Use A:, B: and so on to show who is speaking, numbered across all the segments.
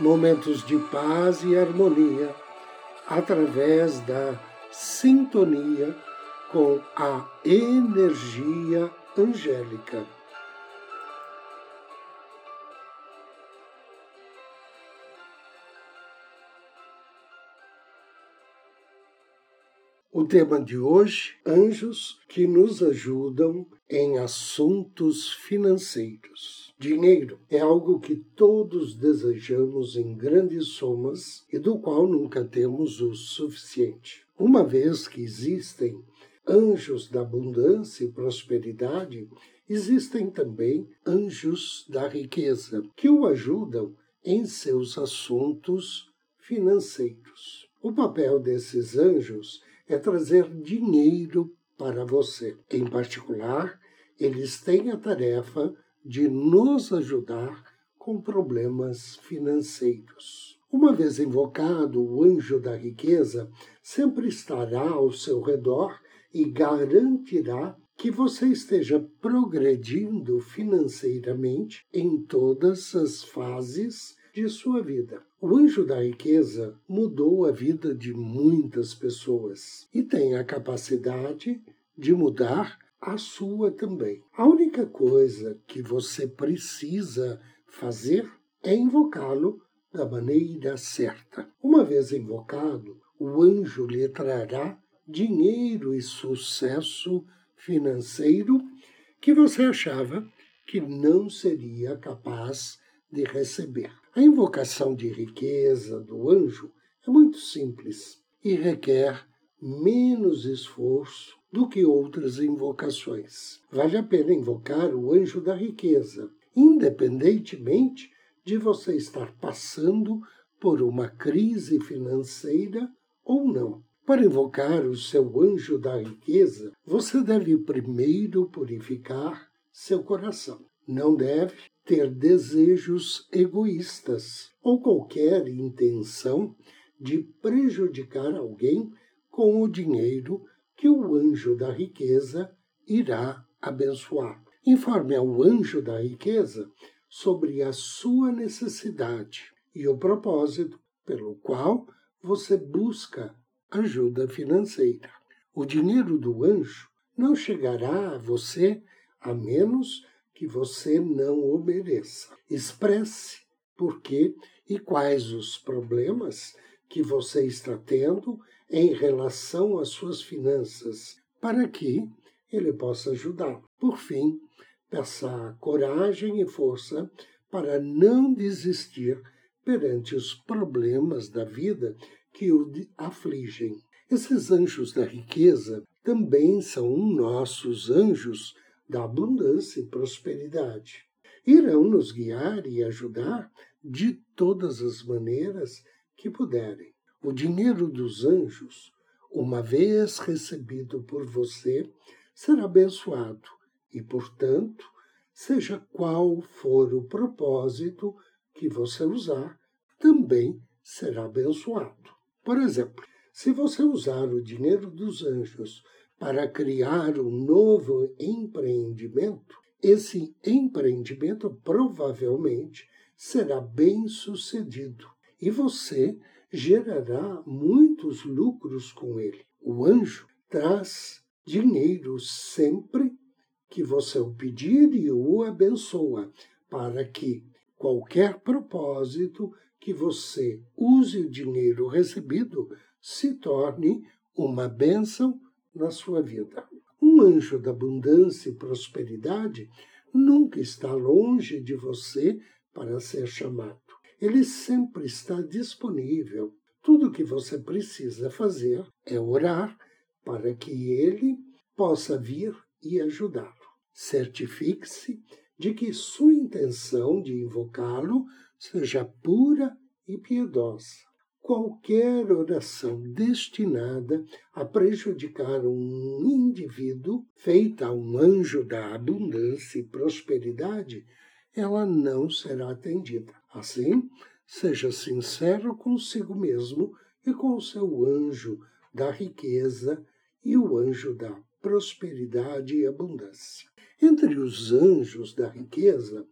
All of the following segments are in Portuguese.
A: momentos de paz e harmonia através da sintonia com a energia angélica. O tema de hoje: anjos que nos ajudam em assuntos financeiros. Dinheiro é algo que todos desejamos em grandes somas e do qual nunca temos o suficiente. Uma vez que existem anjos da abundância e prosperidade, existem também anjos da riqueza, que o ajudam em seus assuntos financeiros. O papel desses anjos é trazer dinheiro para você. Em particular, eles têm a tarefa de nos ajudar com problemas financeiros. Uma vez invocado, o anjo da riqueza sempre estará ao seu redor e garantirá que você esteja progredindo financeiramente em todas as fases de sua vida. O anjo da riqueza mudou a vida de muitas pessoas e tem a capacidade de mudar a sua também. A única coisa que você precisa fazer é invocá-lo da maneira certa. Uma vez invocado, o anjo lhe trará dinheiro e sucesso financeiro que você achava que não seria capaz de receber. A invocação de riqueza do anjo é muito simples e requer menos esforço do que outras invocações. Vale a pena invocar o anjo da riqueza, independentemente de você estar passando por uma crise financeira ou não. Para invocar o seu anjo da riqueza, você deve primeiro purificar seu coração. Não deve ter desejos egoístas ou qualquer intenção de prejudicar alguém com o dinheiro que o anjo da riqueza irá abençoar. Informe ao anjo da riqueza sobre a sua necessidade e o propósito pelo qual você busca ajuda financeira. O dinheiro do anjo não chegará a você a menos que você não o mereça. Expresse por que e quais os problemas que você está tendo em relação às suas finanças, para que ele possa ajudá-lo. Por fim, peça coragem e força para não desistir perante os problemas da vida que o afligem. Esses anjos da riqueza também são nossos anjos da abundância e prosperidade. Irão nos guiar e ajudar de todas as maneiras que puderem. O dinheiro dos anjos, uma vez recebido por você, será abençoado e, portanto, seja qual for o propósito que você usar, também será abençoado. Por exemplo, se você usar o dinheiro dos anjos para criar um novo empreendimento, esse empreendimento provavelmente será bem sucedido e você gerará muitos lucros com ele. O anjo traz dinheiro sempre que você o pedir e o abençoa, para que qualquer propósito que você use o dinheiro recebido se torne uma bênção na sua vida. Um anjo da abundância e prosperidade nunca está longe de você para ser chamado ele sempre está disponível. Tudo o que você precisa fazer é orar para que ele possa vir e ajudá-lo. Certifique-se de que sua intenção de invocá-lo seja pura e piedosa. qualquer oração destinada a prejudicar um indivíduo, feita a um anjo da abundância e prosperidade, ela não será atendida. Assim, seja sincero consigo mesmo e com o seu anjo da riqueza e o anjo da prosperidade e abundância. Entre os anjos da riqueza,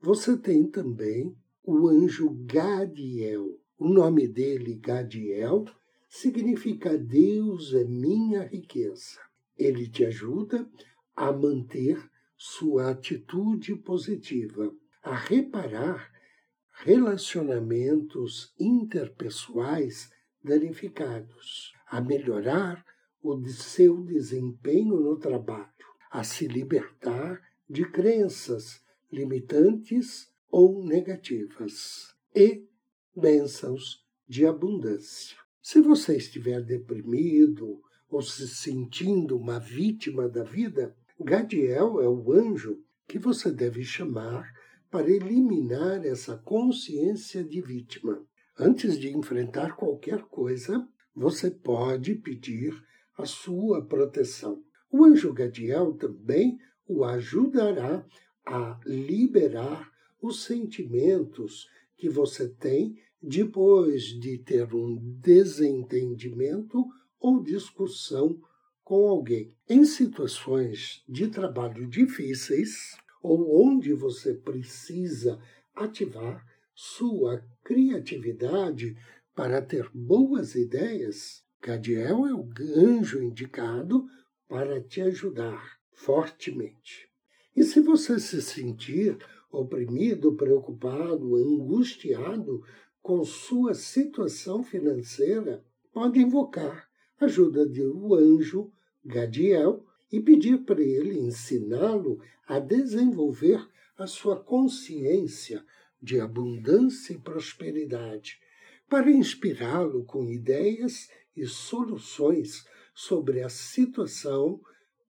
A: você tem também o anjo Gadiel. O nome dele, Gadiel, significa Deus é minha riqueza. Ele te ajuda a manter sua atitude positiva, a reparar relacionamentos interpessoais danificados, a melhorar o seu desempenho no trabalho, a se libertar de crenças limitantes ou negativas e bênçãos de abundância. Se você estiver deprimido ou se sentindo uma vítima da vida, Gadiel é o anjo que você deve chamar para eliminar essa consciência de vítima. Antes de enfrentar qualquer coisa, você pode pedir a sua proteção. O anjo Gadiel também o ajudará a liberar os sentimentos que você tem depois de ter um desentendimento ou discussão com alguém. Em situações de trabalho difíceis ou onde você precisa ativar sua criatividade para ter boas ideias, Cadiel é o anjo indicado para te ajudar fortemente. E se você se sentir oprimido, preocupado, angustiado com sua situação financeira, pode invocar a ajuda do anjo Gadiel e pedir para ele ensiná-lo a desenvolver a sua consciência de abundância e prosperidade, para inspirá-lo com ideias e soluções sobre a situação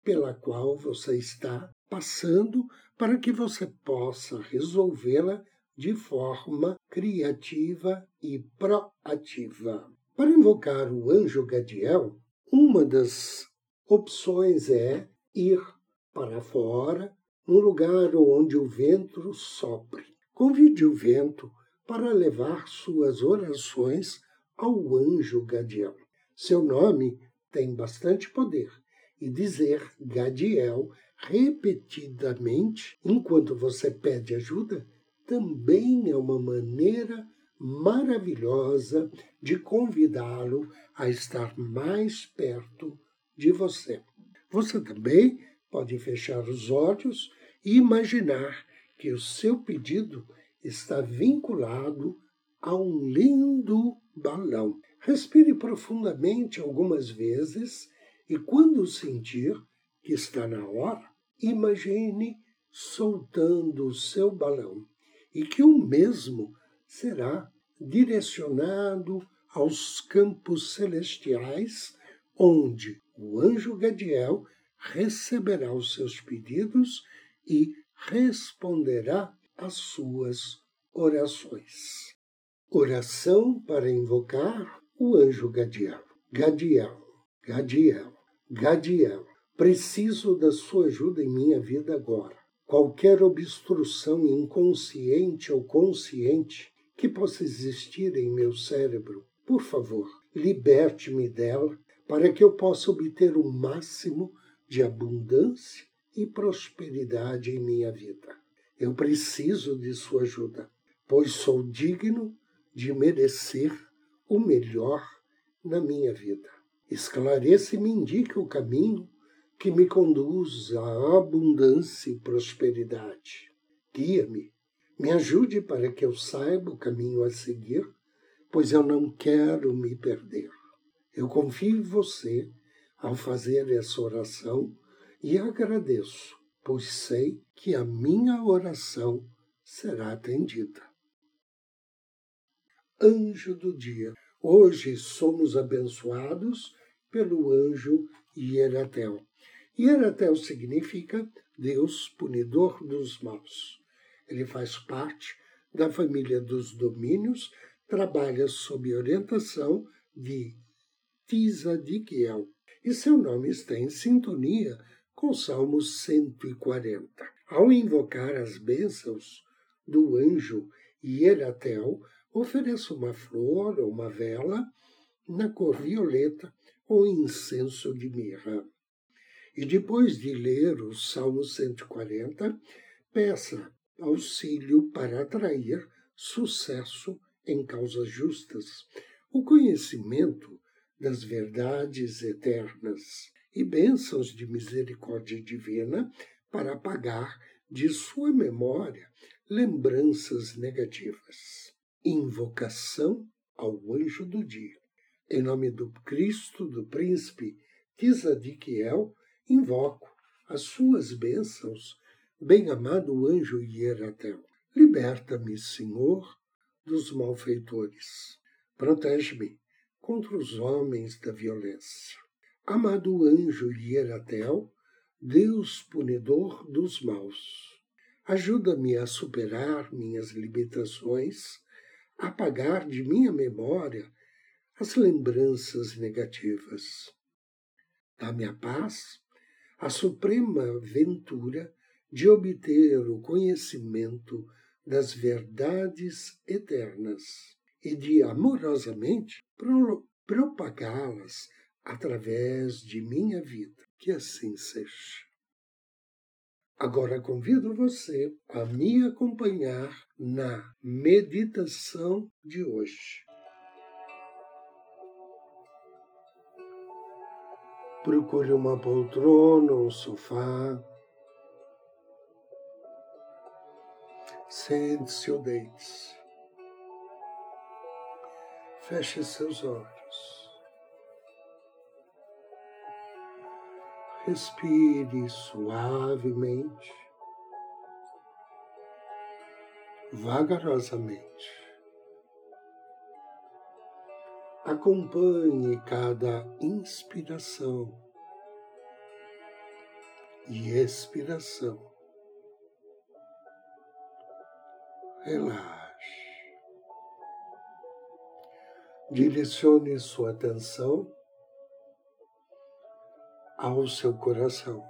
A: pela qual você está passando, para que você possa resolvê-la de forma criativa e proativa. Para invocar o anjo Gadiel, uma das opções é ir para fora, num lugar onde o vento sopre. Convide o vento para levar suas orações ao anjo Gadiel. Seu nome tem bastante poder e dizer Gadiel repetidamente enquanto você pede ajuda também é uma maneira maravilhosa de convidá-lo a estar mais perto de você. Você também pode fechar os olhos e imaginar que o seu pedido está vinculado a um lindo balão. Respire profundamente algumas vezes e, quando sentir que está na hora, imagine soltando o seu balão e que o mesmo será direcionado aos campos celestiais, onde o anjo Gadiel receberá os seus pedidos e responderá às suas orações. Oração para invocar o anjo Gadiel. Gadiel, Gadiel, Gadiel, preciso da sua ajuda em minha vida agora. Qualquer obstrução inconsciente ou consciente que possa existir em meu cérebro, por favor, liberte-me dela para que eu possa obter o máximo de abundância e prosperidade em minha vida. Eu preciso de sua ajuda, pois sou digno de merecer o melhor na minha vida. Esclareça e me indique o caminho que me conduz à abundância e prosperidade. Guia-me, me ajude para que eu saiba o caminho a seguir, pois eu não quero me perder. Eu confio em você ao fazer essa oração e agradeço, pois sei que a minha oração será atendida. Anjo do dia. Hoje somos abençoados pelo anjo Hieratel. Hieratel significa Deus punidor dos maus. Ele faz parte da família dos domínios trabalha sob orientação de Tzadikiel, e seu nome está em sintonia com Salmo 140. Ao invocar as bênçãos do anjo Hieratel, ofereça uma flor ou uma vela na cor violeta ou incenso de mirra. E depois de ler o Salmo 140, peça auxílio para atrair sucesso em causas justas, o conhecimento das verdades eternas e bênçãos de misericórdia divina para apagar de sua memória lembranças negativas. Invocação ao anjo do dia. Em nome do Cristo, do príncipe Tzadikiel, invoco as suas bênçãos, bem-amado anjo Hieratel. Liberta-me, Senhor, dos malfeitores. Protege-me contra os homens da violência. Amado anjo Hieratel, Deus punidor dos maus, ajuda-me a superar minhas limitações, a apagar de minha memória as lembranças negativas. Dá-me a paz, a suprema ventura de obter o conhecimento das verdades eternas e de amorosamente propagá-las através de minha vida. Que assim seja. Agora convido você a me acompanhar na meditação de hoje. Procure uma poltrona ou um sofá. Sente-se ou deite-se. Feche seus olhos. Respire suavemente, vagarosamente. Acompanhe cada inspiração e expiração. Relaxe. Direcione sua atenção ao seu coração.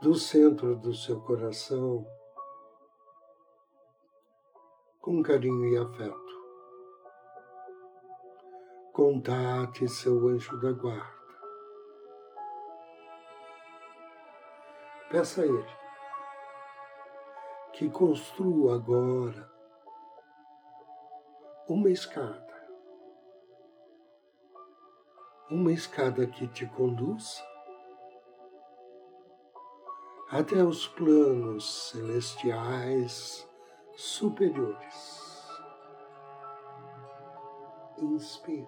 A: Do centro do seu coração, com carinho e afeto, contate seu anjo da guarda. Peça a ele que construa agora uma escada. Uma escada que te conduz até os planos celestiais superiores. Inspire.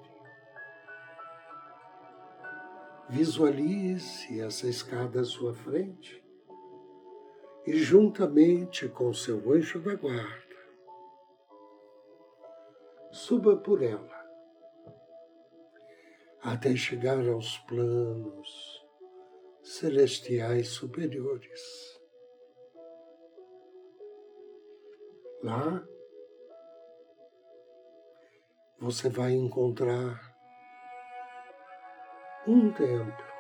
A: Visualize essa escada à sua frente e, juntamente com seu anjo da guarda, suba por ela, até chegar aos planos celestiais superiores. Lá você vai encontrar um templo.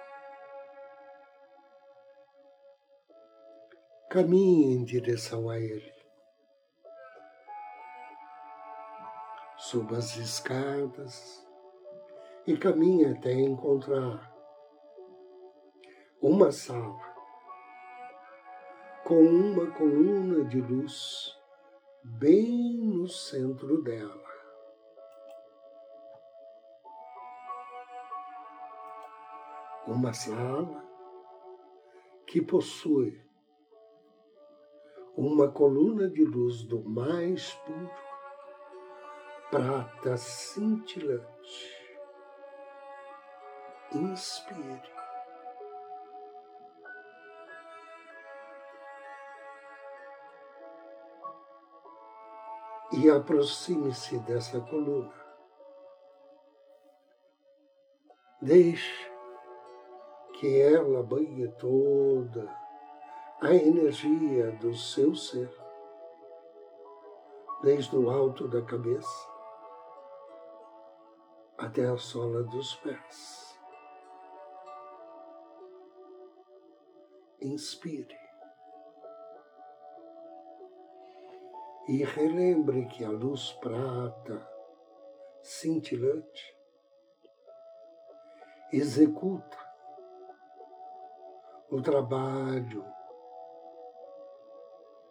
A: Caminhe em direção a ele. Suba as escadas e caminhe até encontrar uma sala com uma coluna de luz bem no centro dela. Uma sala que possui uma coluna de luz do mais puro prata cintilante. Inspire. E aproxime-se dessa coluna. Deixe que ela banhe toda a energia do seu ser desde o alto da cabeça até a sola dos pés. Inspire. E relembre que a luz prata, cintilante, executa o trabalho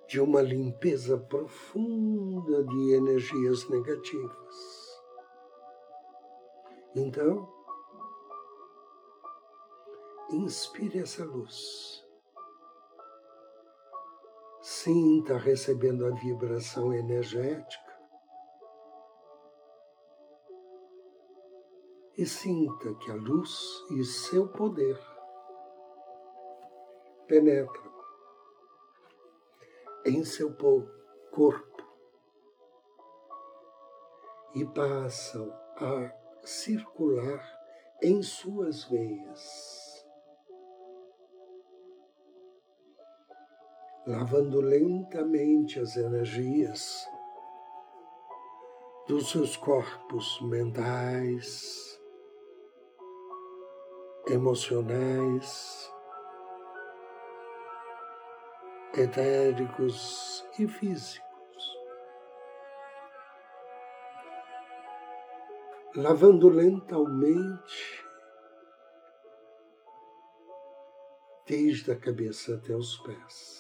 A: de uma limpeza profunda de energias negativas. Então, inspire essa luz. Sinta recebendo a vibração energética e sinta que a luz e seu poder penetram em seu corpo e passam a circular em suas veias, lavando lentamente as energias dos seus corpos mentais, emocionais, etéricos e físicos. Lavando lentamente, desde a cabeça até os pés.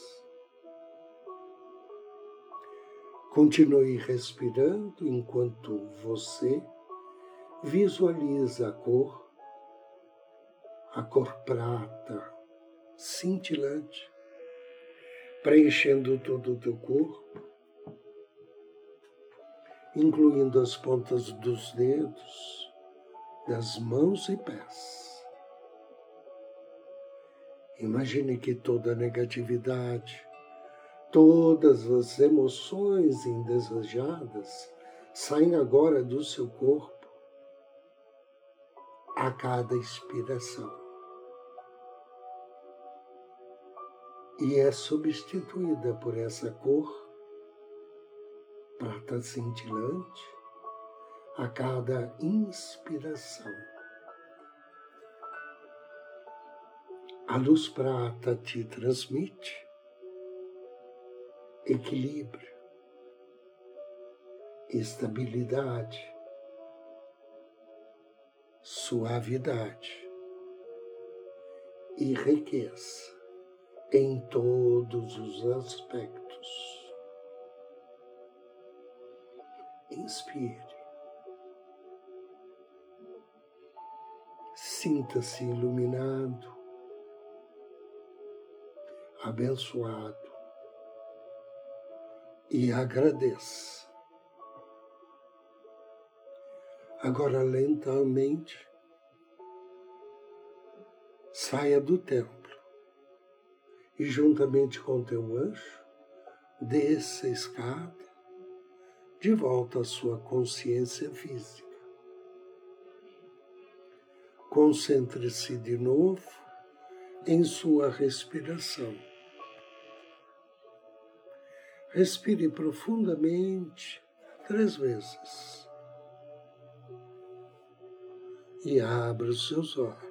A: Continue respirando enquanto você visualiza a cor, a cor prata, cintilante, preenchendo todo o teu corpo incluindo as pontas dos dedos, das mãos e pés. Imagine que toda negatividade, todas as emoções indesejadas saem agora do seu corpo a cada expiração. E é substituída por essa cor prata cintilante a cada inspiração. A luz prata te transmite equilíbrio, estabilidade, suavidade e riqueza em todos os aspectos. Inspire. Sinta-se iluminado, abençoado e agradeça. Agora, lentamente, saia do templo e, juntamente com teu anjo, desça a escada de volta à sua consciência física. Concentre-se de novo em sua respiração. Respire profundamente três vezes e abra os seus olhos.